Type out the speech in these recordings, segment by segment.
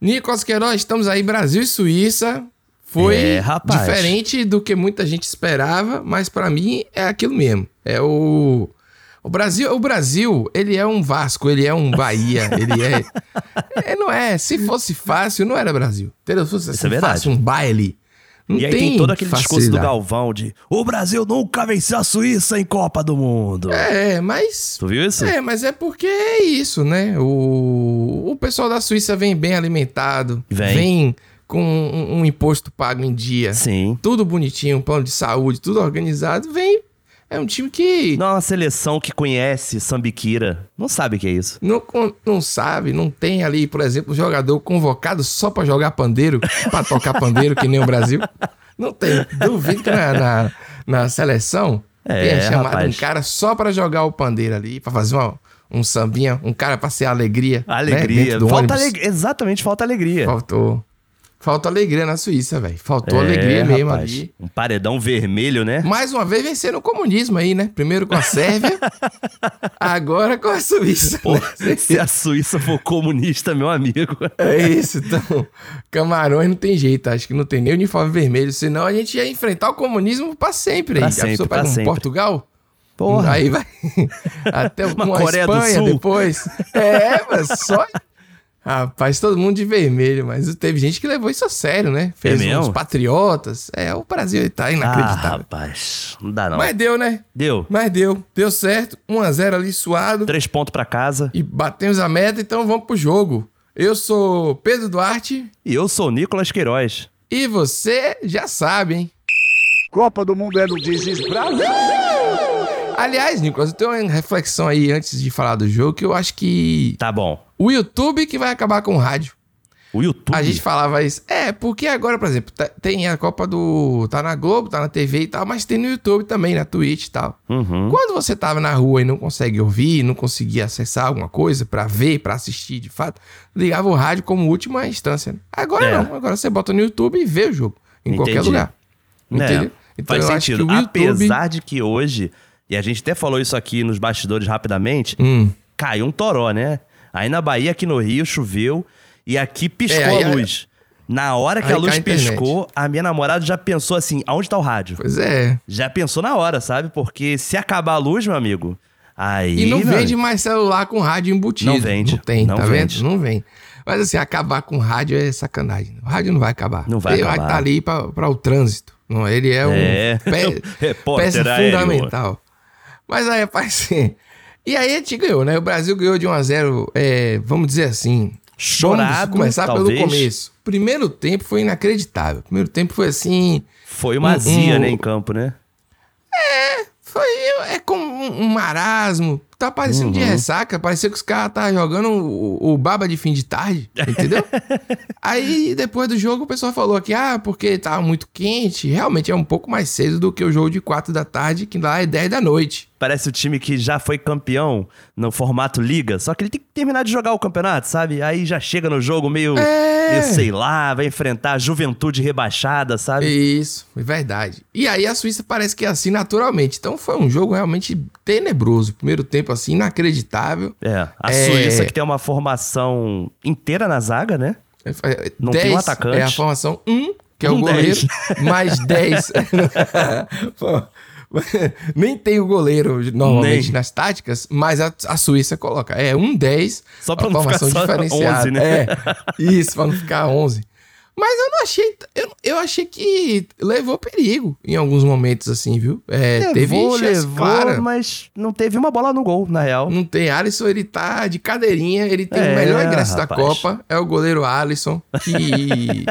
Nicolas Queiroz, estamos aí, Brasil e Suíça. Foi É, rapaz. diferente do que muita gente esperava, mas pra mim é aquilo mesmo. É o o Brasil, o Brasil, ele é um Vasco, ele é um Bahia, ele é, é não é, se fosse fácil, não era Brasil. Entendeu? Se fosse Isso assim, é fácil, um baile. Não E aí tem, todo aquele discurso do facilidade. Galvão de o Brasil nunca venceu a Suíça em Copa do Mundo. É, mas Tu viu isso? É, mas é porque é isso, né? O, o pessoal da Suíça vem bem alimentado, Vem. com um, um imposto pago em dia, Sim. tudo bonitinho, um plano de saúde, tudo organizado, vem. É um time que Não é uma seleção que conhece Sambiquira. Não sabe o que é isso. não, não sabe, não tem ali, por exemplo, um jogador convocado só pra jogar pandeiro, pra tocar pandeiro, que nem o Brasil. Não tem. Duvido que na, na, na seleção É, tenha chamado rapaz. um cara só pra jogar o pandeiro ali, pra fazer uma, um sambinha, um cara pra ser alegria. né, Alegria. do falta alegria. Exatamente, falta alegria. Faltou. Falta alegria na Suíça, velho. Faltou É, alegria mesmo rapaz. ali. Um paredão vermelho, né? Mais uma vez venceram o comunismo aí, né? Primeiro com a Sérvia, agora com a Suíça. Pô, né? se a Suíça for comunista, meu amigo. É isso, então. Camarões não tem jeito, acho que não tem nem uniforme vermelho, senão a gente ia enfrentar o comunismo pra sempre. Pra aí. sempre, a pessoa pega um sempre. Portugal, Porra. aí vai até uma, Coreia do Espanha Sul. depois. É, mas só. Rapaz, todo mundo de vermelho, mas teve gente que levou isso a sério, né? Fez É mesmo? uns patriotas. É, o Brasil ele tá Ah, inacreditável. rapaz. Não dá, não. mas deu, né? Deu. Mas deu. Deu certo. 1x0 ali suado. Três pontos pra casa. E batemos a meta, então vamos pro jogo. Eu sou Pedro Duarte. E eu sou Nicolas Queiroz. E você já sabe, hein? Copa do Mundo é no Dizes Brasil. Aliás, Nicolas, eu tenho uma reflexão aí antes de falar do jogo que eu acho que Tá bom. o YouTube que vai acabar com o rádio. O YouTube. A gente falava isso. É, porque agora, por exemplo, tá- tem a Copa do. Tá na Globo, tá na TV e tal, mas tem no YouTube também, na Twitch e tal. Uhum. Quando você tava na rua e não consegue ouvir, não conseguia acessar alguma coisa pra ver, pra assistir de fato, ligava o rádio como última instância. né? Agora É. não, agora você bota no YouTube e vê o jogo. Em qualquer Entendi. lugar. Entendeu? É, faz eu acho sentido. YouTube- Apesar de que hoje, e a gente até falou isso aqui nos bastidores rapidamente, Hum. caiu um toró, né? Aí na Bahia, aqui no Rio, choveu e aqui piscou É, aí a luz. Na hora que Aí a luz a piscou, a minha namorada já pensou assim: aonde tá o rádio? Pois é. Já pensou na hora, sabe? Porque se acabar a luz, meu amigo, aí. E não vende mais celular com rádio embutido. Não vende, Não tem, não tá vende. vendo? Não vem. Mas assim, acabar com rádio é sacanagem. O rádio não vai acabar. Não vai Ele acabar. vai estar ali para o trânsito. Não, ele é um É. pé- Repórter peça aéreo. fundamental. Mas aí, rapaz, assim, e aí a gente ganhou, né? O Brasil ganhou de 1 a 0 é, vamos dizer assim. Chorado, Vamos começar talvez. pelo começo. Primeiro tempo foi inacreditável. Primeiro tempo foi assim. Foi uma Um- azia, um- né, em campo, né? Foi é como um, um marasmo. Tá parecendo Uhum. de ressaca. Parecia que os caras estavam jogando o, o baba de fim de tarde. Entendeu? Aí, depois do jogo, o pessoal falou que, ah, porque tava muito quente. Realmente é um pouco mais cedo do que o jogo de 4 da tarde, que lá é 10 da noite. Parece o time que já foi campeão no formato liga, só que ele tem que terminar de jogar o campeonato, sabe? Aí já chega no jogo meio, É. meio sei lá, vai enfrentar a juventude rebaixada, sabe? Isso, é verdade. E aí a Suíça parece que é assim naturalmente. Então foi um jogo realmente tenebroso. Primeiro tempo assim, inacreditável. É, a É. Suíça que tem uma formação inteira na zaga, né? É, Não 10 tem um atacante. É a formação 1, que é o Um goleiro, 10. mais 10. Nem tem o goleiro normalmente Nem. nas táticas, mas a, a Suíça coloca. É um 10, Só pra não ficar só diferenciada. 11, né? É, isso, pra não ficar 11. Mas eu não achei. Eu, eu achei que levou perigo em alguns momentos, assim, viu? É, teve levou, chance levou, clara. mas não teve uma bola no gol, na real. Não tem Alisson, ele tá de cadeirinha, ele tem É, o melhor ingresso da rapaz. Copa, é o goleiro Alisson, que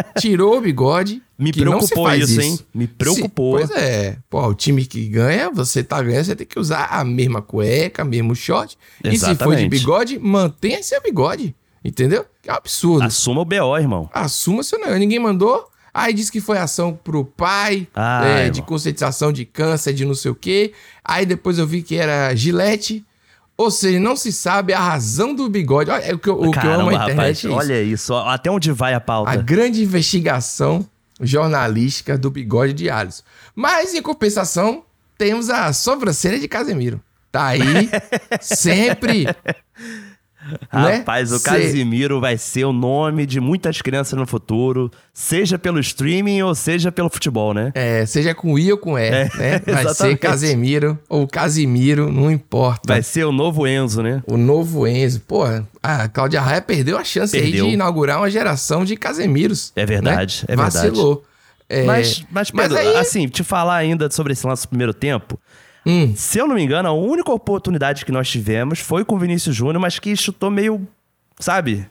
tirou o bigode. Me preocupou faz isso, hein? Me preocupou. Se- pois é. Pô, o time que ganha, você tá ganhando, você tem que usar a mesma cueca, mesmo short. E se for de Exatamente. bigode, mantenha seu bigode. Entendeu? Que é um absurdo. Assuma o BO, irmão. Assuma seu negócio. Ninguém mandou. Aí disse que foi ação pro pai, Ah, é, de conscientização de câncer, de não sei o quê. Aí depois eu vi que era gilete. Ou seja, não se sabe a razão do bigode. Olha, o que eu, o que eu amo Caramba, na internet rapaz, é isso. olha isso. Até onde vai a pauta? A grande investigação jornalística do bigode de Alisson. Mas, em compensação, temos a sobrancelha de Casemiro. Tá aí, sempre né? Rapaz, o Cê- Casimiro vai ser o nome de muitas crianças no futuro, seja pelo streaming ou seja pelo futebol, né? É, seja com I ou com E, né? Vai ser exatamente. Casemiro ou Casimiro, não importa. Vai ser o novo Enzo, né? O novo Enzo. Pô, a Cláudia Raia perdeu a chance aí Perdeu. de inaugurar uma geração de Casemiros. É verdade, né? é verdade. Vacilou. É, Mas, mas, Pedro, aí- assim, te falar ainda sobre esse lance do primeiro tempo. Hum. Se eu não me engano, a única oportunidade que nós tivemos foi com o Vinícius Júnior, mas que chutou meio, sabe?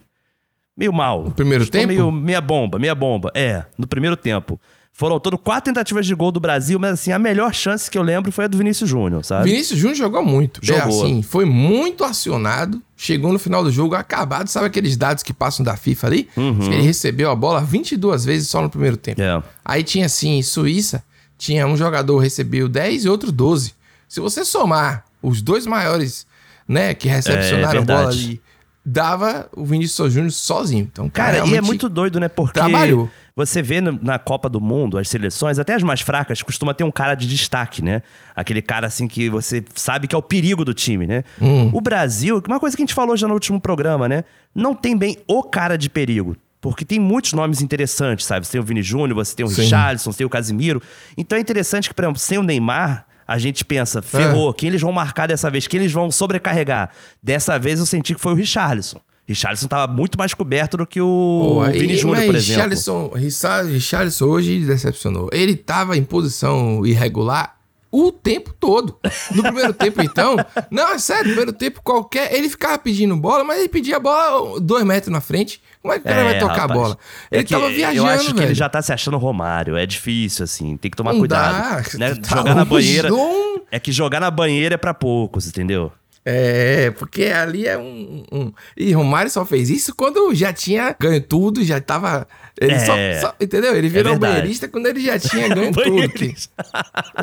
Meio mal. No primeiro chutou tempo? Meio, meia bomba, meia bomba. É, no primeiro tempo. Foram ao todo quatro tentativas de gol do Brasil, mas assim, a melhor chance que eu lembro foi a do Vinícius Júnior, sabe? Vinícius Júnior jogou muito. É, Jogou. assim, foi muito acionado. Chegou no final do jogo acabado. Sabe aqueles dados que passam da FIFA ali? Que Ele recebeu a bola 22 vezes só no primeiro tempo. Uhum. É. Aí tinha assim, Suíça, tinha um jogador recebeu 10 e outro 12. Se você somar os dois maiores, né, que recepcionaram É, a bola verdade. ali, dava o Vinícius Júnior sozinho. Então, cara, Cara, e é muito doido, né? Porque trabalhou. você vê na Copa do Mundo, as seleções, até as mais fracas, costuma ter um cara de destaque, né? Aquele cara assim que você sabe que é o perigo do time, né? Hum. O Brasil, uma coisa que a gente falou já no último programa, né? Não tem bem o cara de perigo. Porque tem muitos nomes interessantes, sabe? Você tem o Vini Júnior, você tem o Sim. Richarlison, você tem o Casimiro. Então é interessante que, por exemplo, sem o Neymar, a gente pensa, ferrou, quem eles vão marcar dessa vez? Quem eles vão sobrecarregar? Dessa vez eu senti que foi o Richarlison. Richarlison tava muito mais coberto do que o Pô, Vini Júnior, por exemplo. Richarlison, Richar- Richarlison hoje decepcionou. Ele tava em posição irregular o tempo todo. No primeiro tempo, então. Não, é sério, no primeiro tempo qualquer. Ele ficava pedindo bola, mas ele pedia a bola dois metros na frente. Como é que o cara É, vai tocar a rapaz. bola? É Ele que tava viajando, Eu acho que velho. ele já tá se achando Romário. É difícil, assim. Tem que tomar Não cuidado. dá. né? Tá Jogar na banheira. zoom. É que jogar na banheira é pra poucos, entendeu? É, porque ali é um, um- E Romário só fez isso quando já tinha ganho tudo, já tava. Ele É. só, só- Entendeu? Ele virou verdade. banheirista quando ele já tinha ganho tudo. que-.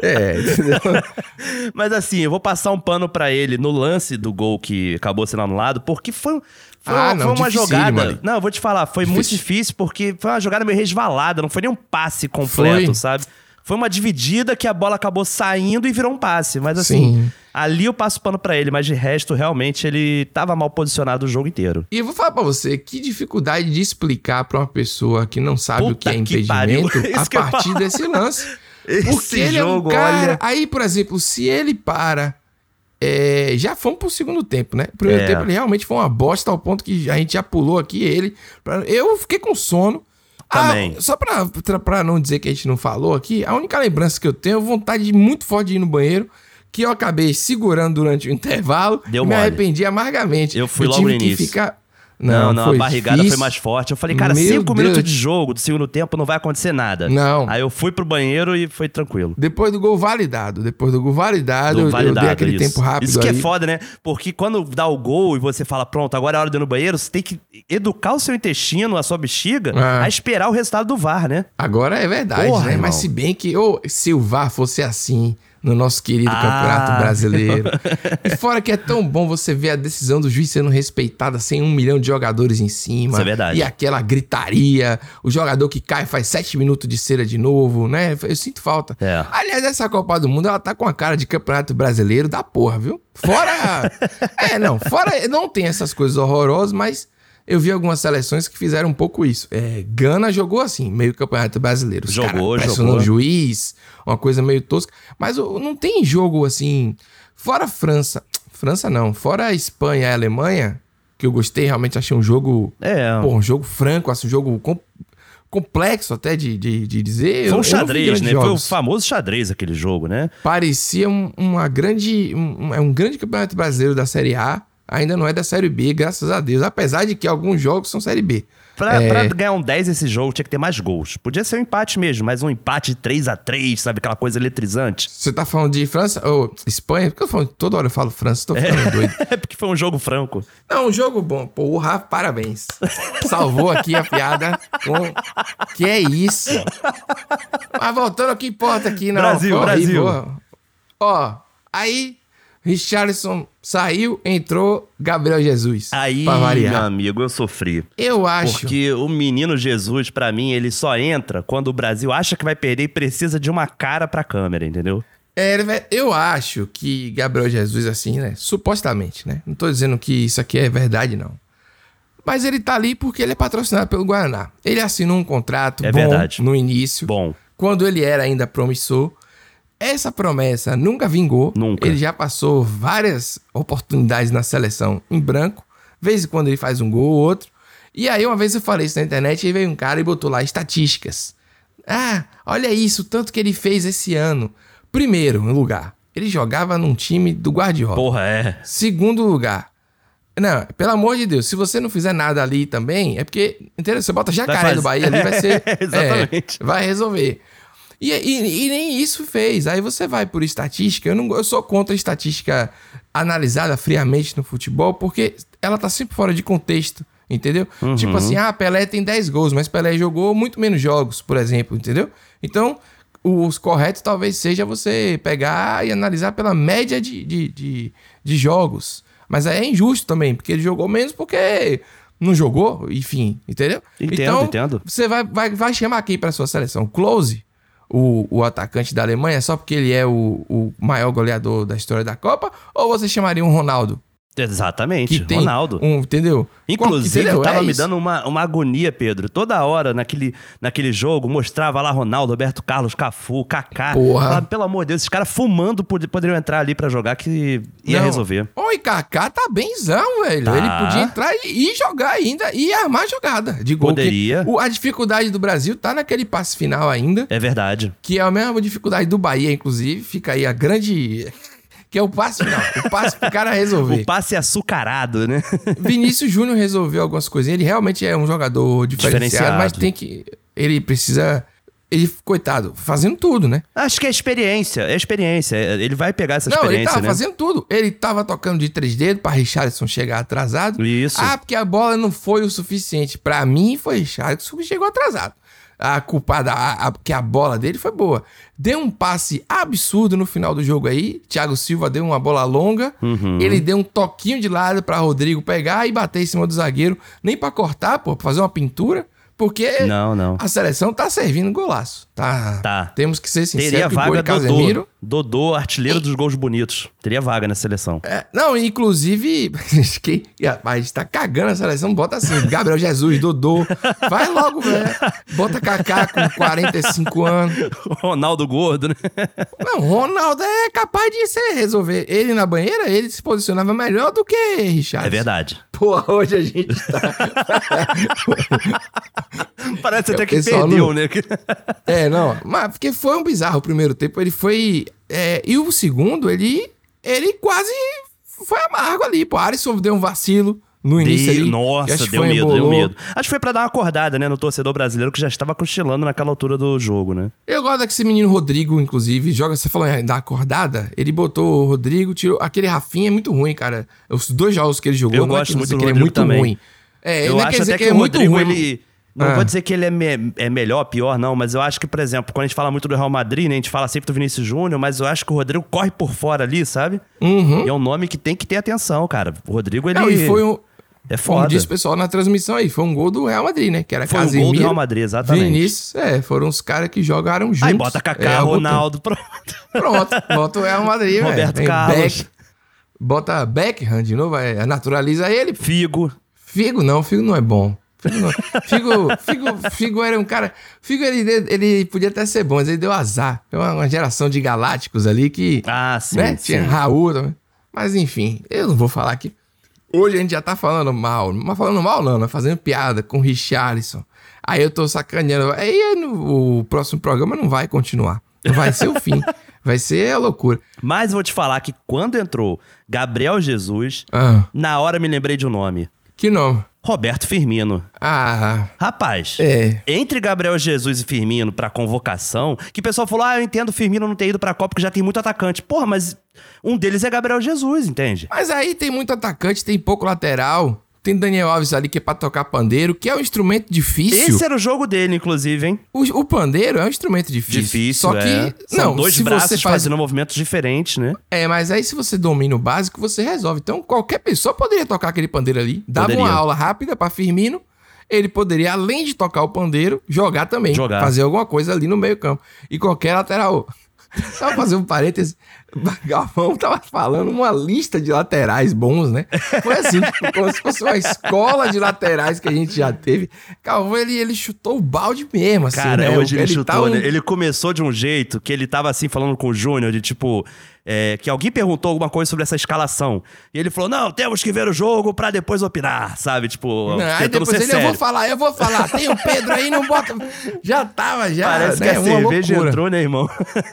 É, entendeu? Mas assim, eu vou passar um pano pra ele no lance do gol que acabou sendo anulado, porque foi, foi, Ah, uma- não, foi uma jogada. ali. Não, eu vou te falar, foi muito Difícil. difícil porque foi uma jogada meio resvalada, não foi nem um passe completo, Foi. sabe? Foi uma dividida que a bola acabou saindo e virou um passe. Mas assim, Sim. ali eu passo pano pra ele, mas de resto, realmente, ele tava mal posicionado o jogo inteiro. E eu vou falar pra você, que dificuldade de explicar pra uma pessoa que não sabe o Puta que é que pariu. impedimento a partir desse lance. Esse Porque ele jogo, é um cara... olha. Aí, por exemplo, se ele para... é, já fomos pro segundo tempo, né? O primeiro É. tempo ele realmente foi uma bosta ao ponto que a gente já pulou aqui ele. pra- Eu fiquei com sono. Ah, Também. só pra, pra, não dizer que a gente não falou aqui, a única lembrança que eu tenho é vontade muito forte de ir no banheiro, que eu acabei segurando durante o intervalo Deu e me mole. arrependi amargamente. Eu fui eu logo tive no que início. ficar... Não, não, a barrigada difícil. foi mais forte. Eu falei, cara, Meu cinco Deus. minutos de jogo do segundo tempo não vai acontecer nada. Não. Aí eu fui pro banheiro e foi tranquilo. Depois do gol validado, depois do gol validado, Do eu- eu, validado, dei aquele isso. tempo rápido Isso que ali. é foda, né? Porque quando dá o gol e você fala, pronto, agora é hora de ir no banheiro, você tem que educar o seu intestino, a sua bexiga, Ah. a esperar o resultado do VAR, né? Agora é verdade, Porra, né? irmão. Mas se bem que, ô, se o VAR fosse assim no nosso querido Ah. Campeonato Brasileiro. e fora que é tão bom você ver a decisão do juiz sendo respeitada sem um milhão de jogadores em cima. Isso é verdade. E aquela gritaria, o jogador que cai faz sete minutos de cera de novo, né? Eu sinto falta. É. Aliás, essa Copa do Mundo, ela tá com a cara de Campeonato Brasileiro da porra, viu? Fora... é, não, fora... Não tem essas coisas horrorosas, mas... Eu vi algumas seleções que fizeram um pouco isso. É, Gana jogou assim, meio campeonato brasileiro. Os Jogou, pressionando jogou. o juiz, uma coisa meio tosca. Mas não tem jogo assim. Fora França. França não. Fora a Espanha e a Alemanha, que eu gostei, realmente achei um jogo. É. Pô, um jogo franco, assim, um jogo com- complexo até de, de, de dizer. Foi um xadrez, né? Foi o jogos. famoso xadrez aquele jogo, né? Parecia um- uma grande. Um, um- é um grande campeonato brasileiro da Série A. Ainda não é da Série B, graças a Deus. Apesar de que alguns jogos são Série B. Pra, É. pra ganhar um 10 esse jogo tinha que ter mais gols. Podia ser um empate mesmo, mas um empate 3 a 3 sabe? Aquela coisa eletrizante. Você tá falando de França ou Espanha? Porque eu falo, toda hora eu falo França, tô ficando doido. É porque foi um jogo franco. Não, um jogo bom. Porra, parabéns. Salvou aqui a piada com... Que é isso? Mas voltando ao que importa aqui, não. Brasil. Brasil. Ó, aí Richarlison saiu, entrou Gabriel Jesus. Aí, pra meu amigo, eu sofri. Eu acho... Porque o menino Jesus, pra mim, ele só entra quando o Brasil acha que vai perder e precisa de uma cara pra câmera, entendeu? É, eu acho que Gabriel Jesus, assim, né? Supostamente, né? Não tô dizendo que isso aqui é verdade, não. Mas ele tá ali porque ele é patrocinado pelo Guaraná. Ele assinou um contrato É bom verdade. no início, Bom, quando ele era ainda promissor. Essa promessa nunca vingou. Nunca. Ele já passou várias oportunidades na seleção em branco. De vez em quando ele faz um gol ou outro. E aí, uma vez eu falei isso na internet, e veio um cara e botou lá estatísticas. Ah, olha isso, tanto que ele fez esse ano. Primeiro lugar, ele jogava num time do guarda-roupa. porra, é. Segundo lugar. Não, pelo amor de Deus, se você não fizer nada ali também, é porque. Entendeu? Você bota jacaré do Bahia ali, vai ser. Exatamente. é, vai resolver. E, e- e nem isso fez. Aí você vai por estatística. Eu, não, eu sou contra a estatística analisada friamente no futebol, porque ela tá sempre fora de contexto. Entendeu? Uhum. Tipo assim, ah, Pelé tem 10 gols, mas Pelé jogou muito menos jogos, por exemplo, entendeu? Então, os corretos talvez seja você pegar e analisar pela média de, de, de, de jogos. Mas aí é injusto também, porque ele jogou menos porque não jogou, enfim, entendeu? Entendo, então, entendo. Você vai, vai, vai chamar aqui para sua seleção Close, o, o atacante da Alemanha, só porque ele é o, o maior goleador da história da Copa? Ou você chamaria um Ronaldo? Exatamente. Ronaldo. um, entendeu? Inclusive, Entendeu? tava É me isso. dando uma, uma agonia, Pedro. Toda hora, naquele, naquele jogo, mostrava lá Ronaldo, Roberto Carlos, Cafu, Kaká. Porra. Falava, Pelo amor de Deus, esses caras fumando pod- poderiam entrar ali pra jogar que ia Não. resolver. Oi, Kaká tá benzão, velho. Tá. Ele podia entrar e, e jogar ainda e armar a jogada de gol. Poderia. O- a dificuldade do Brasil tá naquele passe final ainda, É verdade. que é a mesma dificuldade do Bahia, inclusive. Fica aí a grande. Que é o passe final. O passe pro cara resolver. O passe açucarado, né? Vinícius Júnior resolveu algumas coisinhas. Ele realmente é um jogador diferenciado, Diferenciado. mas tem que. Ele precisa. Ele, coitado, fazendo tudo, né? Acho que é experiência. É experiência. Ele vai pegar essa Não, ele experiência, tava né? fazendo tudo. Ele tava tocando de três dedos pra Richardson chegar atrasado. Isso. Ah, porque a bola não foi o suficiente. Pra mim, foi Richardson que chegou atrasado. A culpada, a, a, que a bola dele foi boa. Deu um passe absurdo no final do jogo aí. Thiago Silva deu uma bola longa. Uhum. Ele deu um toquinho de lado pra Rodrigo pegar e bater em cima do zagueiro. Nem pra cortar, pô, pra fazer uma pintura. Porque Não, não. a seleção tá servindo golaço. Tá. Tá. Temos que ser sinceros. Teria vaga Casemiro. Dodô. Dodô, artilheiro dos gols bonitos. Teria vaga na seleção. É, não, inclusive, a gente tá cagando a seleção, bota assim, Gabriel Jesus, Dodô, vai logo, velho. Bota Kaká com 45 anos. Ronaldo gordo, né? Não, Ronaldo é capaz de ser resolver. Ele na banheira, ele se posicionava melhor do que Richard. É verdade. Porra, hoje a gente tá... Parece até que perdeu, não- né? É, não, mas porque foi um bizarro o primeiro tempo, ele foi... é, e o segundo, ele, ele quase foi amargo ali, pô. Alisson deu um vacilo no início Dei- ali. Nossa, deu foi, medo, deu embolou. medo. Acho que foi pra dar uma acordada, né, no torcedor brasileiro que já estava cochilando naquela altura do jogo, né? Eu gosto daquele menino Rodrigo, inclusive, joga, você falou dar acordada, ele botou o Rodrigo, tirou, aquele Rafinha é muito ruim, cara. Os dois jogos que ele jogou, Eu gosto é que muito do que ele é Rodrigo muito também. ruim. É, eu é acho quer dizer até que, que, é o muito Rodrigo, ruim. ele... Não Ah. vou dizer que ele é, me- é melhor, pior, não, mas eu acho que, por exemplo, quando a gente fala muito do Real Madrid, né, a gente fala sempre do Vinícius Júnior, mas eu acho que o Rodrigo corre por fora ali, sabe? Uhum. E é um nome que tem que ter atenção, cara. O Rodrigo, ele... Não, e foi um. É Como foda. disse o pessoal na transmissão aí, foi um gol do Real Madrid, né? Que era Foi um gol do Casemiro, Real Madrid, exatamente. Vinícius, é, foram os caras que jogaram juntos. Aí bota Kaká, É, Ronaldo, pronto. Pronto, bota o Real Madrid, velho. Roberto Vem Carlos. Beck, bota Beckham de novo, é, naturaliza ele. Figo. Figo não, Figo não é bom. Figo. Figo, Figo, Figo era um cara. Figo ele, ele podia até ser bom, mas ele deu azar. Tem uma, uma geração de galácticos ali que. Ah, sim, né? sim. Tinha Raul também. Mas enfim, eu não vou falar aqui. Hoje a gente já tá falando mal. Mas falando mal não, né? Fazendo piada com o Richarlison. Aí eu tô sacaneando. Aí no- o próximo programa não vai continuar. Vai ser o fim. Vai ser a loucura. Mas vou te falar que quando entrou Gabriel Jesus, Ah, na hora me lembrei de um nome. que nome? Roberto Firmino. Ah, Rapaz, é. entre Gabriel Jesus e Firmino pra convocação, que o pessoal falou: ah, eu entendo o Firmino não ter ido pra Copa porque já tem muito atacante. Porra, mas um deles é Gabriel Jesus, entende? Mas aí tem muito atacante, tem pouco lateral. Tem Daniel Alves ali que é pra tocar pandeiro, que é um instrumento difícil. Esse era o jogo dele, inclusive, hein? O, o pandeiro é um instrumento difícil. Difícil, Só que. é. São Não, dois se braços faz. fazendo movimentos diferentes, né? É, mas aí se você domina o básico, você resolve. Então qualquer pessoa poderia tocar aquele pandeiro ali. Dava Poderia. uma aula rápida pra Firmino. Ele poderia, além de tocar o pandeiro, jogar também. Jogar. Fazer alguma coisa ali no meio campo. E qualquer lateral. Só fazer um parêntese. Galvão tava falando uma lista de laterais bons, né? Foi assim, tipo, como se fosse uma escola de laterais que a gente já teve. Galvão, ele, ele chutou o balde mesmo, assim, Cara, né? hoje ele, tá chutou, um- né? Ele começou de um jeito que ele tava assim falando com o Júnior, de tipo. É, que alguém perguntou alguma coisa sobre essa escalação. E ele falou: não, temos que ver o jogo pra depois opinar, sabe? Tipo, Não, aí depois ele, eu vou sério. falar, eu vou falar. Tem o Pedro aí, não bota. Já tava, já. Parece né? que a uma cerveja loucura. entrou, né, irmão?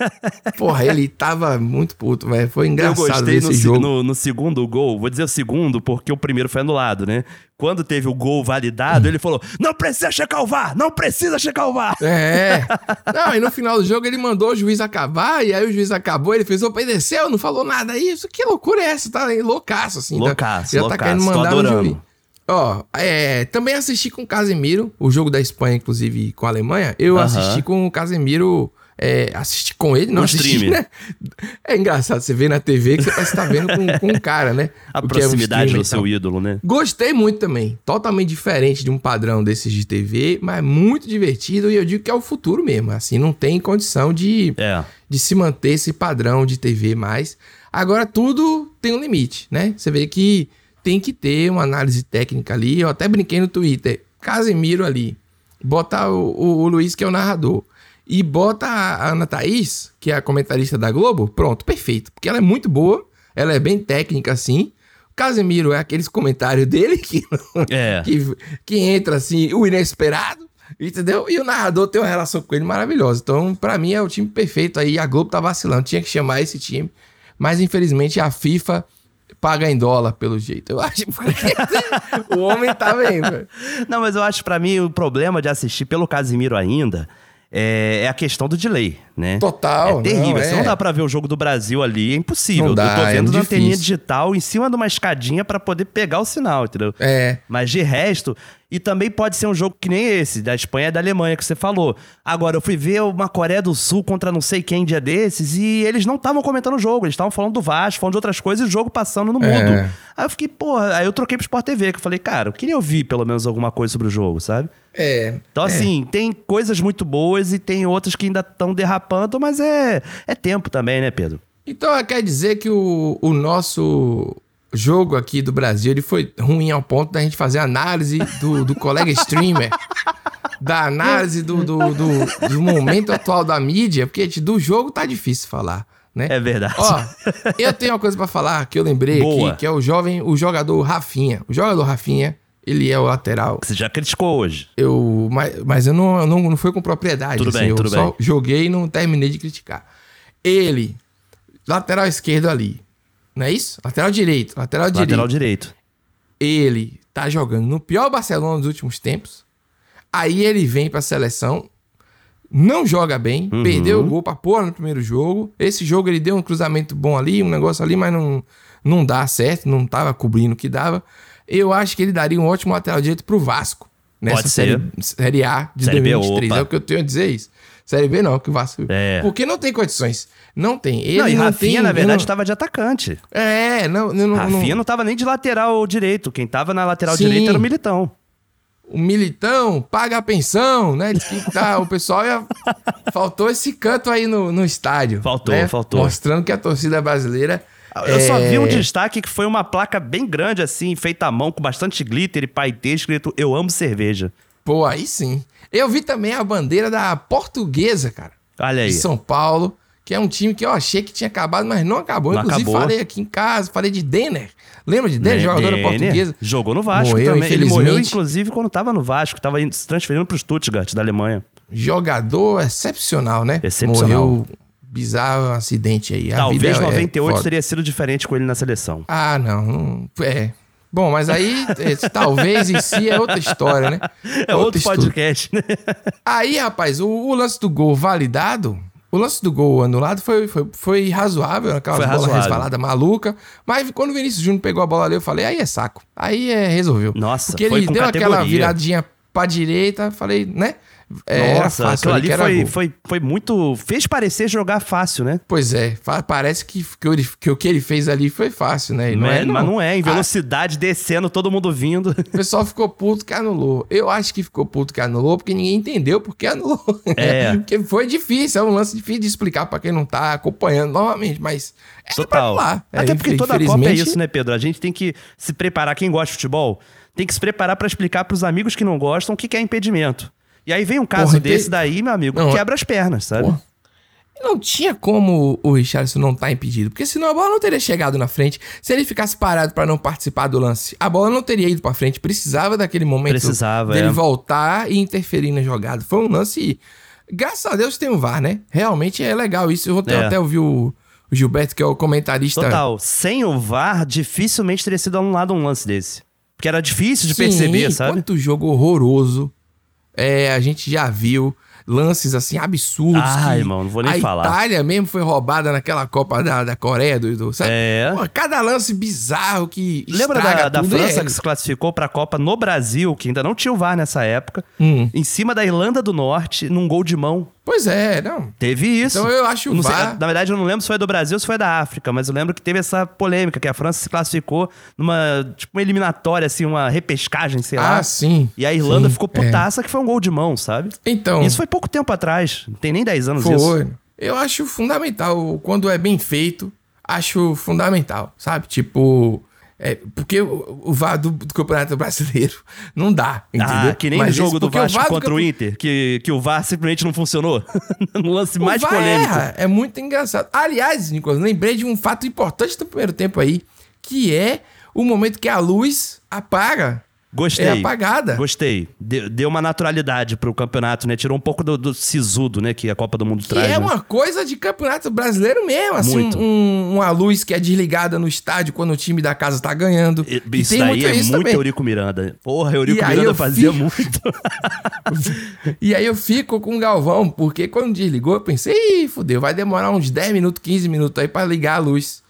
Porra, ele tava muito puto, velho. Foi Eu engraçado gostei ver no, no- no segundo gol. Vou dizer o segundo, porque o primeiro foi anulado, né? Quando teve o gol validado, ele falou: não precisa checar o VAR, não precisa checar o VAR. É. Não, e no final do jogo ele mandou o juiz acabar, e aí o juiz acabou, ele fez, obedeceu, não falou nada. Isso, que loucura é essa? Tá loucaço, assim. tá- Loucaço, Já tá loucaço, querendo mandar juiz. Ó, é, também assisti com o Casemiro, o jogo da Espanha, inclusive, com a Alemanha. Eu assisti com o Casemiro, é, assisti com ele, não stream. né? É engraçado, você vê na TV que você parece que tá vendo com, com um cara, né? A que é um proximidade do seu ídolo, né? Gostei muito também. Totalmente diferente de um padrão desses de TV, mas muito divertido e eu digo que é o futuro mesmo. Assim, não tem condição de, É. de se manter esse padrão de TV mais. Agora, tudo tem um limite, né? Você vê que tem que ter uma análise técnica ali. Eu até brinquei no Twitter. Casemiro ali. Bota o, o, o Luiz, que é o narrador. E bota a Ana Thaís, que é a comentarista da Globo. Pronto, perfeito. Porque ela é muito boa. Ela é bem técnica, assim. O Casemiro é aqueles comentários dele que, É. que, que entra assim, o inesperado. Entendeu? E o narrador tem uma relação com ele maravilhosa. Então, pra mim, é o time perfeito aí. A Globo tá vacilando. Tinha que chamar esse time. Mas, infelizmente, a FIFA paga em dólar, pelo jeito. Eu acho que o homem tá bem, velho. Não, mas eu acho pra mim o problema de assistir pelo Casimiro ainda é, é a questão do delay, né? Total, É terrível. não, Você é. não dá pra ver o jogo do Brasil ali, é impossível. Não dá, eu tô é vendo muito na anteninha digital em cima de uma escadinha pra poder pegar o sinal, entendeu? É. Mas de resto, e também pode ser um jogo que nem esse, da Espanha e da Alemanha, que você falou. Agora, eu fui ver uma Coreia do Sul contra não sei quem dia desses e eles não estavam comentando o jogo, eles estavam falando do Vasco, falando de outras coisas e o jogo passando no mudo. É. Aí eu fiquei, porra, aí eu troquei pro Sport TV, que eu falei, cara, eu queria ouvir pelo menos alguma coisa sobre o jogo, sabe? É. Então, assim, tem coisas muito boas e tem outras que ainda estão derrapando, mas é, é tempo também, né, Pedro? Então quer dizer que o, o nosso jogo aqui do Brasil ele foi ruim ao ponto da gente fazer análise do, do colega streamer, da análise do, do, do, do momento atual da mídia, porque gente, do jogo tá difícil falar, né? É verdade. Ó, eu tenho uma coisa pra falar que eu lembrei Boa. aqui, que é o jovem, o jogador Rafinha. O jogador Rafinha, ele é o lateral. Você já criticou hoje. Eu, mas, mas eu não, não, não foi com propriedade. Tudo assim, bem, eu tudo só bem. joguei e não terminei de criticar. Ele, lateral esquerdo ali. Não é isso? Lateral direito. Lateral, Lateral direito. direito. Ele tá jogando no pior Barcelona dos últimos tempos. Aí ele vem pra seleção. Não joga bem. Uhum. Perdeu o gol pra porra no primeiro jogo. Esse jogo ele deu um cruzamento bom ali, um negócio ali, mas não, não dá certo. Não tava cobrindo o que dava. Eu acho que ele daria um ótimo lateral direito pro Vasco. Nessa Pode série, ser. série A de Série B, 2023. opa. é o que eu tenho a dizer isso. Série B não, que o Vasco. É. Porque não tem condições. Não tem. Ele não, e não Rafinha, tem, na verdade, não- estava de atacante. É, não, não, não, Rafinha não tava nem de lateral direito. Quem tava na lateral Sim. direita era o Militão. o militão paga a pensão, né? Diz que tá, o pessoal ia... faltou esse canto aí no, no estádio. Faltou, né? faltou. Mostrando que a torcida brasileira. Eu só é, vi um destaque que foi uma placa bem grande, assim, feita à mão, com bastante glitter e paetê, escrito Eu amo cerveja. Pô, aí sim. Eu vi também a bandeira da Portuguesa, cara. Olha aí. De São Paulo, que é um time que eu achei que tinha acabado, mas não acabou. Não Inclusive, acabou. falei aqui em casa, falei de Denner. Lembra de Denner, jogadora Denner portuguesa? Jogou no Vasco Morreu, também. Ele morreu, inclusive, quando tava no Vasco. Tava indo- se transferindo pro Stuttgart, da Alemanha. Jogador excepcional, né? Excepcional. Morreu bizarro acidente aí. A Talvez vida é- é 98 foda. teria sido diferente com ele na seleção. Ah, não. É. Bom, mas aí, talvez em si é outra história, né? É outro estudo. podcast, né? Aí, rapaz, o, o lance do gol validado, o lance do gol anulado foi, foi, foi razoável, aquela Foi bola razoável. resvalada maluca. Mas quando o Vinícius Júnior pegou a bola ali, eu falei, aí é saco. Aí é, resolveu. Nossa, Porque ele deu aquela categoria. viradinha pra direita, falei, né? É, era Nossa, fácil aquilo ali foi, foi, foi muito. Fez parecer jogar fácil, né? Pois é, parece que, que, que o que ele fez ali foi fácil, né? Não é, mas não é, em Ah, velocidade, descendo, todo mundo vindo. O pessoal ficou puto que anulou. Eu acho que ficou puto que anulou porque ninguém entendeu porque anulou. É. porque foi difícil, é um lance difícil de explicar pra quem não tá acompanhando novamente, mas pra Total. Até É, porque toda a Copa é isso, né, Pedro? A gente tem que se preparar, quem gosta de futebol, tem que se preparar pra explicar pros amigos que não gostam o que que é impedimento. E aí vem um caso Porra, desse daí, meu amigo, Não, quebra as pernas, sabe? Porra. Não tinha como o Richardson não estar impedido, porque senão a bola não teria chegado na frente. Se ele ficasse parado pra não participar do lance, a bola não teria ido pra frente. Precisava daquele momento Precisava, dele é. voltar e interferir na jogada. Foi um lance. Graças a Deus tem o VAR, né? Realmente é legal isso. Eu até, É. até ouvi o, o Gilberto, que é o comentarista. Total. Sem o VAR, dificilmente teria sido anulado um lance desse. Porque era difícil de Sim, perceber, sabe? Quanto jogo horroroso. É, a gente já viu lances assim absurdos. Ah, que irmão, não vou nem a falar. Itália mesmo foi roubada naquela Copa da, da Coreia, do, do sabe? É. Pô, cada lance bizarro que Lembra da, da França é- que se classificou pra Copa no Brasil, que ainda não tinha o VAR nessa época, Hum. em cima da Irlanda do Norte, num gol de mão? Pois é, não. Teve isso. Então eu acho não sei, VAR- na verdade, eu não lembro se foi do Brasil ou se foi da África, mas eu lembro que teve essa polêmica, que a França se classificou numa, tipo, uma eliminatória, assim, uma repescagem, sei lá. Ah, sim. E a Irlanda Sim, ficou é. putaça que foi um gol de mão, sabe? Então, Isso foi pouco tempo atrás. Não tem nem 10 anos isso. foi. Eu acho fundamental. Quando é bem feito, acho fundamental, sabe? Tipo. É, porque o, o VAR do, do Campeonato Brasileiro não dá, entendeu? Ah, que nem Mas o jogo esse- do Vasco VAR do contra o campe- Inter, que, que o VAR simplesmente não funcionou. no lance O mais VAR polêmico. erra, é muito engraçado. Aliás, Nicolas, lembrei de um fato importante do primeiro tempo aí, que é o momento que a luz apaga. Gostei. É apagada. Gostei. Deu, deu uma naturalidade pro campeonato, né? Tirou um pouco do, do sisudo, né? Que a Copa do Mundo Que traz. é né? uma coisa de campeonato brasileiro mesmo. Assim, Muito. um- uma luz que é desligada no estádio quando o time da casa tá ganhando. E- E Isso tem daí muito é isso muito também. Eurico Miranda. Porra, Eurico E Miranda eu fazia fico- muito. E aí eu fico com o Galvão, porque quando desligou, eu pensei, ih, fudeu, vai demorar uns 10 minutos, 15 minutos aí pra ligar a luz.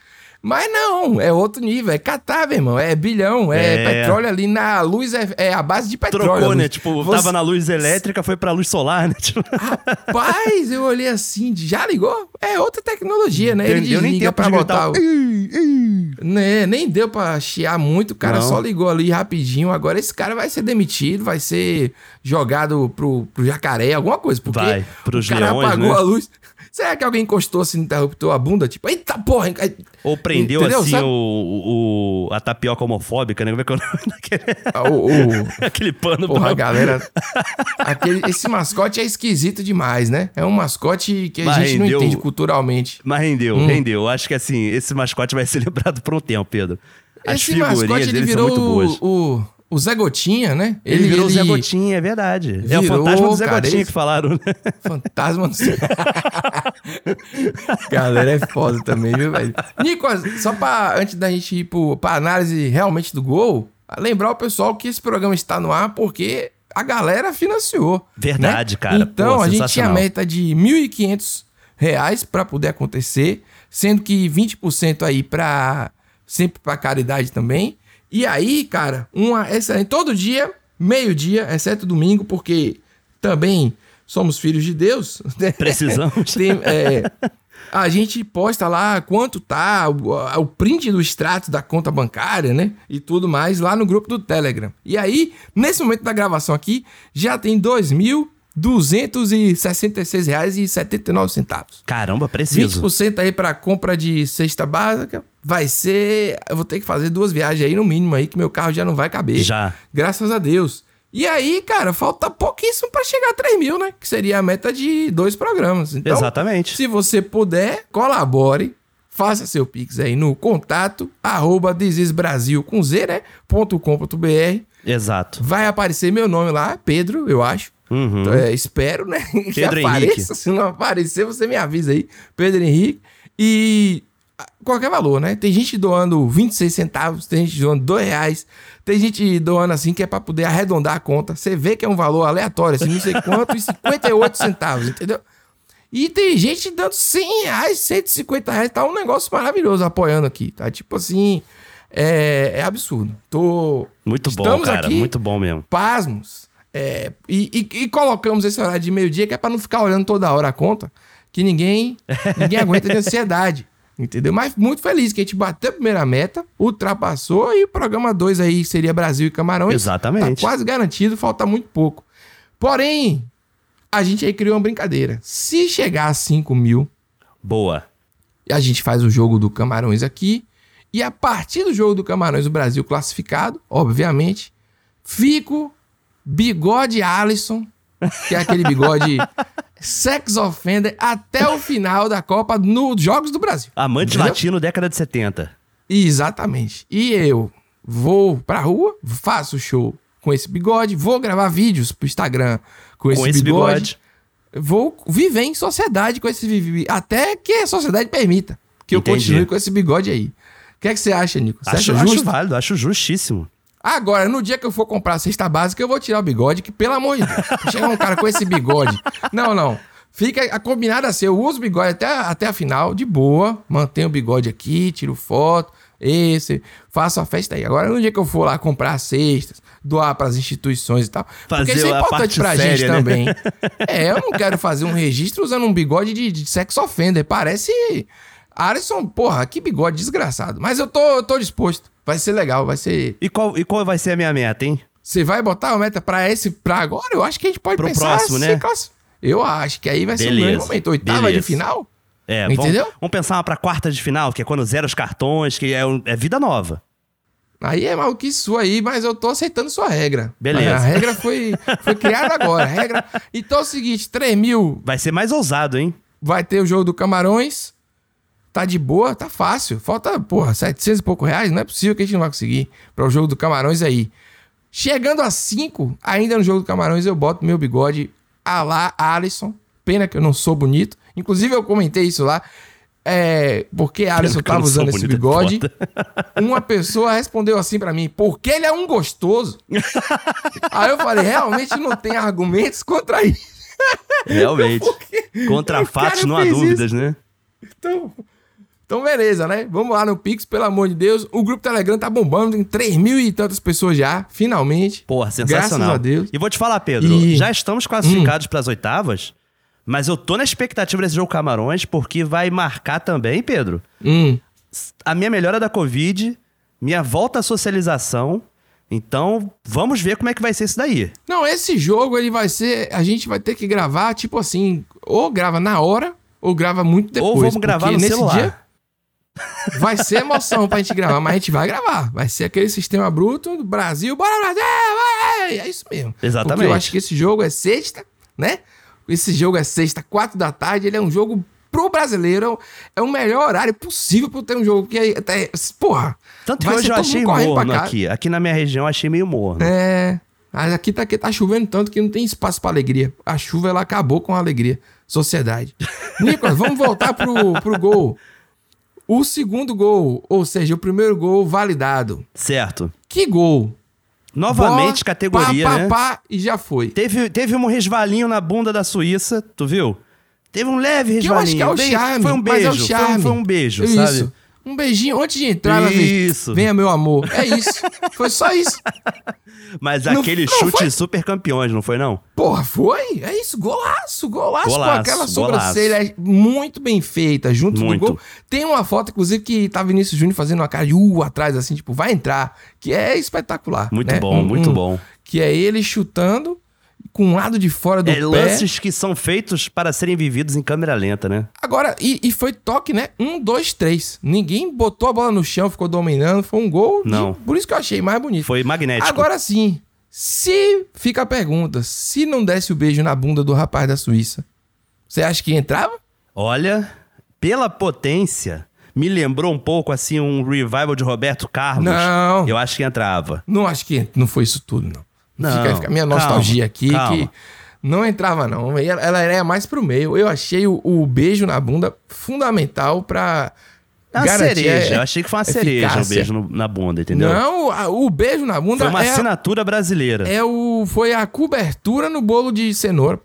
Mas não, é outro nível, é catar, meu irmão, é bilhão, é, É. petróleo ali na luz, é, é a base de petróleo. Trocou, né? Tipo, Você- tava na luz elétrica, foi pra luz solar, né? Tipo, Rapaz, eu olhei assim, já ligou? É outra tecnologia, né? Ele Deu nem tempo pra botar o... Né, nem deu pra chiar muito, o cara Não. só ligou ali rapidinho. Agora esse cara vai ser demitido, vai ser jogado pro, pro jacaré, alguma coisa. Porque Vai, pros o cara leões, apagou né? a luz. Será que alguém encostou assim interruptor a bunda? Tipo, eita porra! Ou prendeu Entendeu? assim o, o- a tapioca homofóbica, né? Como é que é o nome daquele, Ah, O, o- aquele pano Porra, a branco. galera. aquele- esse mascote é esquisito demais, né? É um mascote que a Mas gente não rendeu- entende culturalmente. Mas rendeu, Hum. rendeu. Acho que assim, esse mascote vai ser lembrado por um tempo, Pedro. As Esse figurinhas mascote ele dele virou são muito boas. o, o, Zé Gotinha, né? Ele, virou o Zé Gotinha, é verdade. é o Virou, fantasma do Zé cara, Gotinha esse- que falaram, né? Fantasma do céu. Galera, é foda também, viu, velho? Nicolas, só pra, antes da gente ir pro, pra análise realmente do gol, lembrar o pessoal que esse programa está no ar porque a galera financiou. Verdade, né? cara. Então, Pô, a gente tinha a meta de 1.500 reais pra poder acontecer, sendo que 20% aí pra sempre pra caridade também. E aí, cara, uma excelente todo dia, meio-dia, exceto domingo, porque também somos filhos de Deus. né? Precisamos. Tem, é, a gente posta lá quanto tá, o, o print do extrato da conta bancária, né? E tudo mais lá no grupo do Telegram. E aí, nesse momento da gravação aqui, já tem R$ 2.266,79. Caramba, preciso. 20% aí pra compra de cesta básica. Vai ser. Eu vou ter que fazer duas viagens aí no mínimo aí, que meu carro já não vai caber. Já. Graças a Deus. E aí, cara, falta pouquíssimo pra chegar a 3 mil, né? Que seria a meta de dois programas. Então, Exatamente. se você puder, colabore. Faça seu pix aí no contato arroba desisbrasil com z, né? ponto .com.br. Exato. Vai aparecer meu nome lá, Pedro, eu acho. Uhum. Então, é, espero, né? que Pedro apareça. Henrique. Se não aparecer, você me avisa aí. Pedro Henrique. E qualquer valor, né? Tem gente doando 26 centavos, tem gente doando 2 reais, tem gente doando assim que é pra poder arredondar a conta. Você vê que é um valor aleatório, assim, não sei quanto, e 58 centavos, entendeu? E tem gente dando 100 reais, 150 reais, tá um negócio maravilhoso apoiando aqui, tá? Tipo assim, é, é absurdo. Tô. Muito bom, Estamos cara. aqui Muito bom mesmo. pasmos. É, e, e- e colocamos esse horário de meio-dia que é pra não ficar olhando toda hora a conta, que ninguém, ninguém aguenta de ansiedade. Entendeu? Mas muito feliz que a gente bateu a primeira meta, ultrapassou e o programa 2 aí seria Brasil e Camarões. Exatamente. Tá quase garantido, falta muito pouco. Porém, a gente aí criou uma brincadeira. Se chegar a 5 mil, Boa. a gente faz o jogo do Camarões aqui. E a partir do jogo do Camarões, o Brasil classificado, obviamente, fico bigode Alisson, que é aquele bigode sex offender, até o final da Copa nos Jogos do Brasil. Amante Entendeu? latino, década de 70. Exatamente. E eu vou pra rua, faço show com esse bigode, vou gravar vídeos pro Instagram com esse, Com esse bigode. bigode. Vou viver em sociedade com esse vive até que a sociedade permita que eu Entendi. continue com esse bigode aí. O que é que você acha, Nico? Você Acho, acha acho justo? válido, acho justíssimo. Agora, no dia que eu for comprar a cesta básica, eu vou tirar o bigode, que pelo amor de Deus, chegar um cara com esse bigode. Não, não. Fica a combinada assim, eu uso o bigode até, até a final, de boa, mantenho o bigode aqui, tiro foto, esse, faço a festa aí. Agora, no dia que eu for lá comprar cestas, doar para as instituições e tal, Fazer porque isso é a importante pra gente séria, né? também. É, eu não quero fazer um registro usando um bigode de, de sex offender, parece... Alisson, porra, que bigode desgraçado. Mas eu tô, eu tô disposto. Vai ser legal, vai ser E qual, e qual vai ser a minha meta, hein? você vai botar a meta pra esse pra agora? Eu acho que a gente pode Pro pensar próximo, né? classi- Eu acho que aí vai ser um grande Beleza, momento. Oitava beleza. de final? É, vamos, Entendeu? vamos pensar uma pra quarta de final, que é quando zera os cartões, que é, é vida nova. Aí é maluquice sua aí, mas eu tô aceitando sua regra. Beleza. A regra foi, foi criada agora. A regra... Então é o seguinte: 3 mil Vai ser mais ousado, hein? vai ter o jogo do Camarões. Tá de boa, tá fácil. Falta, porra, 700 e pouco reais. Não é possível que a gente não vai conseguir para o jogo do Camarões aí. Chegando a 5, ainda no jogo do Camarões, eu boto meu bigode a lá Alisson. Pena que eu não sou bonito. Inclusive, eu comentei isso lá. É, porque Alisson que eu não tava sou usando esse é bigode. Uma pessoa respondeu assim pra mim: porque ele é um gostoso. Aí eu falei: realmente não tem argumentos contra isso. Realmente. Contra fatos não há dúvidas, né? Então, então, beleza, né? Vamos lá no Pix, pelo amor de Deus. O grupo Telegram tá bombando, tem 3 mil e tantas pessoas já, finalmente. Porra, sensacional. Graças a Deus. E vou te falar, Pedro, E- já estamos classificados pras oitavas, mas eu tô na expectativa desse jogo Camarões, porque vai marcar também, Pedro, Hum. a minha melhora da Covid, minha volta à socialização. Então, vamos ver como é que vai ser isso daí. Não, esse jogo ele vai ser. A gente vai ter que gravar, tipo assim, ou grava na hora, ou grava muito depois. Ou vamos gravar no nesse celular. dia vai ser emoção pra gente gravar, mas a gente vai gravar. Vai ser aquele sistema bruto do Brasil, bora Brasil, vai! É isso mesmo. Exatamente. Porque eu acho que esse jogo é sexta, né? Esse jogo é sexta, quatro da tarde, ele é um jogo pro brasileiro, é o melhor horário possível pra ter um jogo que é até, porra. Tanto que hoje eu achei morno aqui. Aqui na minha região eu achei meio morno. É. Mas aqui tá, aqui tá chovendo tanto que não tem espaço pra alegria. A chuva, ela acabou com a alegria. Sociedade. Nicolas, vamos voltar pro, pro gol. O segundo gol, ou seja, o primeiro gol validado. Certo. Que gol? Novamente, Bola, categoria, pá, né? pá, e já foi. Teve, teve um resvalinho na bunda da Suíça, tu viu? Teve um leve Que eu acho resvalinho. que é o Bem- charme. Foi um é beijo. foi, charme. um, foi um beijo, Isso. sabe? Um beijinho antes de entrar. ela fez, Isso. Venha, meu amor. É isso. Foi só isso. Mas Não- aquele não chute foi? super campeões, não foi não? Porra, foi? É isso, golaço, golaço, com Golaço, aquela sobrancelha muito bem feita, junto Muito. do gol. Tem uma foto, inclusive, que tá Vinícius Júnior fazendo uma cara de uh atrás, assim, tipo, vai entrar, que é espetacular. Muito né? bom, Um- muito um- bom. Que é ele chutando com um lado de fora do É, pé. lances que são feitos para serem vividos em câmera lenta, né? Agora, e, e foi toque, né? Um, dois, três. Ninguém botou a bola no chão, ficou dominando. Foi um gol. de- Não. por isso que eu achei mais bonito. Foi magnético. Agora sim, se fica a pergunta, se não desse o beijo na bunda do rapaz da Suíça, você acha que entrava? Olha, pela potência, me lembrou um pouco assim um revival de Roberto Carlos. Não. Eu acho que entrava. Não acho que não foi isso tudo, não. Não, fica, fica a minha calma, nostalgia aqui calma. que não entrava, não. Ela, ela era mais pro meio. Eu achei o, o beijo na bunda fundamental pra. É Uma cereja. a- Eu achei que foi uma cereja o eficácia. beijo no- na bunda, entendeu? Não, a- o beijo na bunda Foi uma é, assinatura brasileira. é o, foi a cobertura no bolo de cenoura.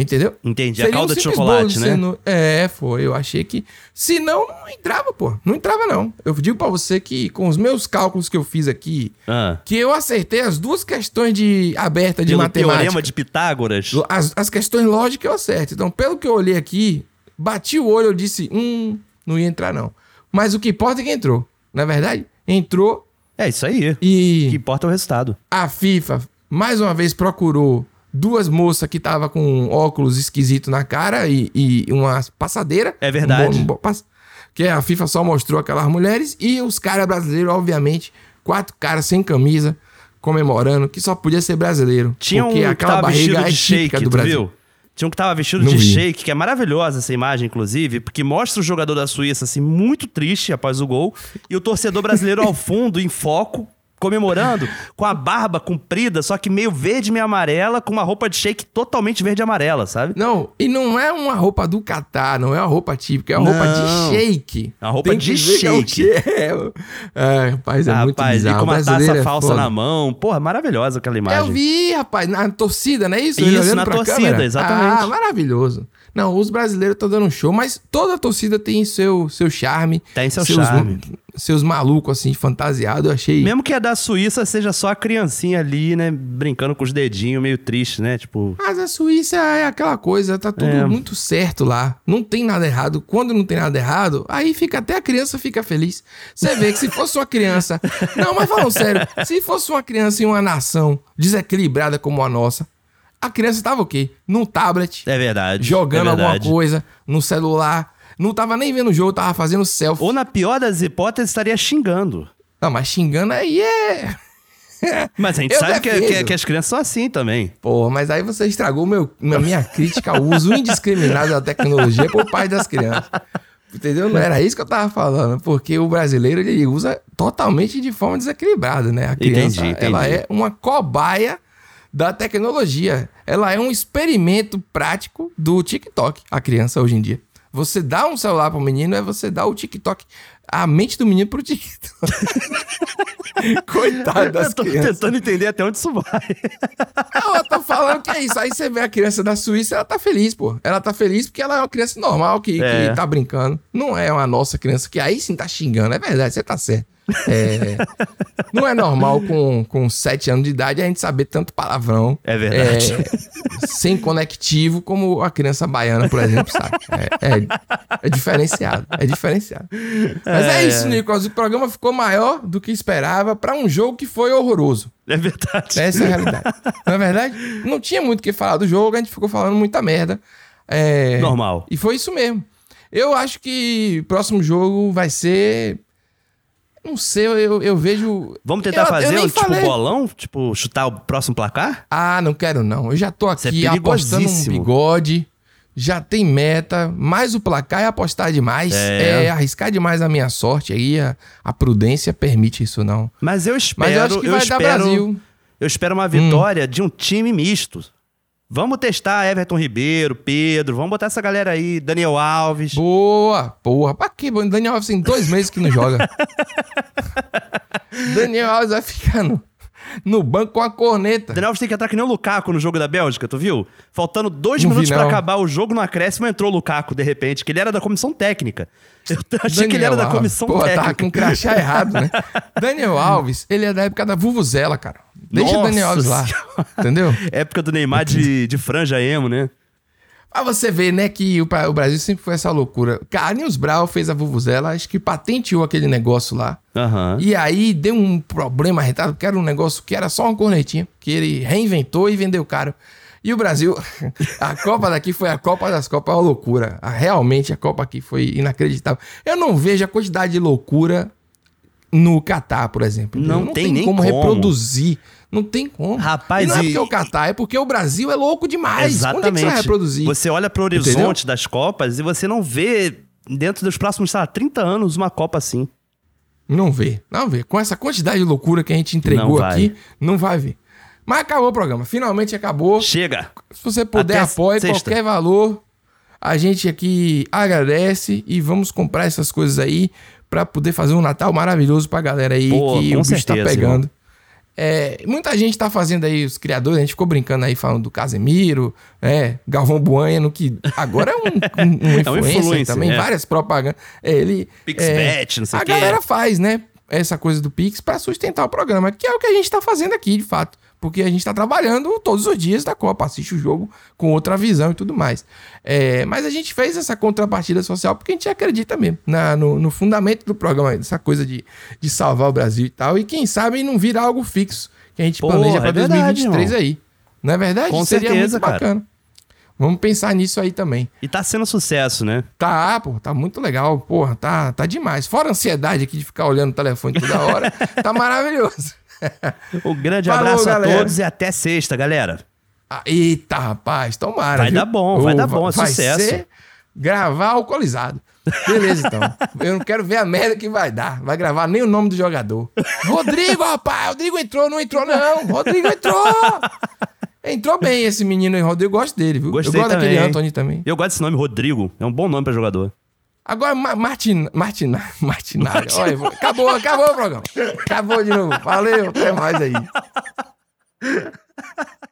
Entendeu? Entendi. A Seria um calda de simples chocolate, de né? É, foi. Eu achei que. Se não, não entrava, pô. Não entrava, não. Eu digo pra você que, com os meus cálculos que eu fiz aqui, Ah. que eu acertei as duas questões de aberta de Pelo matemática. teorema de Pitágoras. As, as questões lógicas eu acerto. Então, pelo que eu olhei aqui, bati o olho, eu disse, hum, não ia entrar, não. Mas o que importa é que entrou. Na verdade, entrou É isso aí. O que e importa é o resultado. a FIFA, mais uma vez, procurou duas moças que tava com óculos esquisito na cara e, e uma passadeira. É verdade. Um bom- um bom pass- que a FIFA só mostrou aquelas mulheres e os caras brasileiros, obviamente, quatro caras sem camisa, comemorando, que só podia ser brasileiro. Tinha um porque que aquela barriga vestido é de shake, do Brasil. viu? Tinha um que tava vestido Não de vi. shake, que é maravilhosa essa imagem, inclusive, porque mostra o jogador da Suíça, assim, muito triste após o gol, e o torcedor brasileiro ao fundo, em foco, comemorando, com a barba comprida, só que meio verde e meio amarela, com uma roupa de shake totalmente verde e amarela, sabe? Não, e não é uma roupa do Catar, não é uma roupa típica, é uma roupa Não. de shake. A roupa Tem de é shake. quê? É, rapaz, é muito rapaz, e bizarro. com uma taça é falsa foda. na mão. Porra, maravilhosa aquela imagem. Eu vi, rapaz, na torcida, não é isso? Isso, Ele olhando na torcida, câmera. exatamente. Ah, maravilhoso. Não, os brasileiros estão dando um show, mas toda a torcida tem seu, seu charme. Tem seu seus, charme. Seus malucos, assim, fantasiados, eu achei... Mesmo que a da Suíça seja só a criancinha ali, né, brincando com os dedinhos, meio triste, né? Tipo, Mas a Suíça é aquela coisa, tá tudo É. muito certo lá. Não tem nada errado. Quando não tem nada errado, aí fica até a criança fica feliz. Você vê que se fosse uma criança. Não, mas falando sério, se fosse uma criança em uma nação desequilibrada como a nossa, a criança tava o quê? Num tablet, é verdade. jogando é alguma verdade. coisa, no celular. Não tava nem vendo o jogo, tava fazendo selfie. Ou na pior das hipóteses, estaria xingando. Não, mas xingando aí é. Mas a gente Eu sabe que, defendo. que- que as crianças são assim também. Pô, mas aí você estragou meu, minha crítica ao uso indiscriminado da tecnologia por parte das crianças. Entendeu? Não era isso que eu tava falando, porque o brasileiro ele usa totalmente de forma desequilibrada, né? A criança, Entendi, entendi. ela é uma cobaia da tecnologia. Ela é um experimento prático do TikTok, a criança hoje em dia. Você dá um celular pro menino, é você dar o TikTok, a mente do menino pro TikTok. Coitado das Eu tô crianças. tentando entender até onde isso vai. Não, eu tô falando que é isso. Aí você vê a criança da Suíça, ela tá feliz, pô. Ela tá feliz porque ela é uma criança normal que, É. que tá brincando. Não é uma nossa criança que aí sim tá xingando. É verdade, você tá certo. É, não é normal com, com 7 anos de idade a gente saber tanto palavrão. É verdade. é, sem conectivo, como a criança baiana, por exemplo, sabe? É, é- é diferenciado. É diferenciado. Mas é, É. isso, Nicolas. O programa ficou maior do que esperava pra um jogo que foi horroroso. É verdade. Essa é a realidade. Na verdade, não tinha muito o que falar do jogo, a gente ficou falando muita merda. É, Normal. E foi isso mesmo. Eu acho que o próximo jogo vai ser. Não sei, eu, eu vejo. Vamos tentar Eu- eu fazer nem um tipo falei. bolão? Tipo, chutar o próximo placar? Ah, não quero não. Eu já tô é aqui apostando um bigode. Já tem meta, mas o placar é apostar demais. É. É, arriscar demais a minha sorte aí. A, a prudência permite isso, não. Mas eu espero. Mas eu acho que vai espero, dar Brasil. Hum. Eu espero uma vitória de um time misto. Vamos testar Everton Ribeiro, Pedro, vamos botar essa galera aí, Daniel Alves. Boa, porra. Pra quê? mano? Daniel Alves tem dois meses que não joga. Daniel Alves vai ficar no, no banco com a corneta. Daniel Alves tem que entrar que nem o Lukaku no jogo da Bélgica, tu viu? Faltando dois Não minutos pra não. acabar o jogo, no acréscimo entrou o Lukaku, de repente, que ele era da comissão técnica. Eu achei que ele era da Alves. comissão Pô, técnica. tava com um crachá errado, né? Daniel Alves, ele é da época da Vuvuzela, cara. Deixa o Nossa Daniel Alves lá. Entendeu? Época do Neymar de, de franja emo, né? Pra você ver, né, que o, o Brasil sempre foi essa loucura. Carlinhos Brau fez a Vuvuzela, acho que patenteou aquele negócio lá. Aham. E aí deu um problema retado, que era um negócio que era só uma cornetinha, que ele reinventou e vendeu caro. E o Brasil, a Copa daqui foi a Copa das Copas, uma loucura. Realmente a Copa aqui foi inacreditável. Eu não vejo a quantidade de loucura no Catar, por exemplo. Não entendeu? tem nem como, como. reproduzir. Não tem como. Rapaz, e não é e- porque é o Catar, é porque o Brasil é louco demais. Exatamente. Onde é que você vai reproduzir? Você olha pro horizonte Entendeu? das Copas e você não vê, dentro dos próximos, sei lá, 30 anos, uma Copa assim. Não vê, não vê. Com essa quantidade de loucura que a gente Não entregou vai. aqui, não vai ver. Mas acabou o programa. Finalmente acabou. Chega! Se você puder, Até apoie sexta. qualquer valor. A gente aqui agradece e vamos comprar essas coisas aí pra poder fazer um Natal maravilhoso pra galera aí Pô, que o bicho tá certeza, pegando. É, muita gente tá fazendo aí, os criadores, a gente ficou brincando aí falando do Casemiro, é, Galvão Bueno, que agora é um, um, um influencer, influencer, também, é. várias propagandas. É, ele. Pixbet, é, não sei A o quê. galera faz, né? Essa coisa do Pix pra sustentar o programa, que é o que a gente tá fazendo aqui, de fato. Porque a gente tá trabalhando todos os dias da Copa, assiste o jogo com outra visão e tudo mais. É, mas a gente fez essa contrapartida social porque a gente acredita mesmo na- no, no fundamento do programa, essa coisa de, de salvar o Brasil e tal. E quem sabe não vira algo fixo que a gente Porra, planeja é pra verdade, 2023 irmão. aí. Não é verdade? Com Seria certeza, muito cara. bacana. Vamos pensar nisso aí também. E tá sendo sucesso, né? Tá, pô, tá muito legal. Porra, tá, tá demais. Fora a ansiedade aqui de ficar olhando o telefone toda hora, tá maravilhoso. Um grande Falou, abraço a galera. todos e até sexta, galera. Ah, Eita, rapaz, tomara. Vai viu? dar bom, vai Ô, dar bom, é vai sucesso. Ser gravar alcoolizado. Beleza, então. Eu não quero ver a merda que vai dar. Vai gravar nem o nome do jogador. Rodrigo, rapaz, Rodrigo entrou, não entrou, não. Rodrigo entrou. Entrou bem esse menino aí, Rodrigo. Eu gosto dele, viu? Gostei eu gosto daquele também. Anthony também. Eu gosto desse nome, Rodrigo. É um bom nome pra jogador. Agora, Ma Martin, Martin, Martinalha. Olha, acabou, acabou o programa. Acabou de novo. Valeu, até mais aí.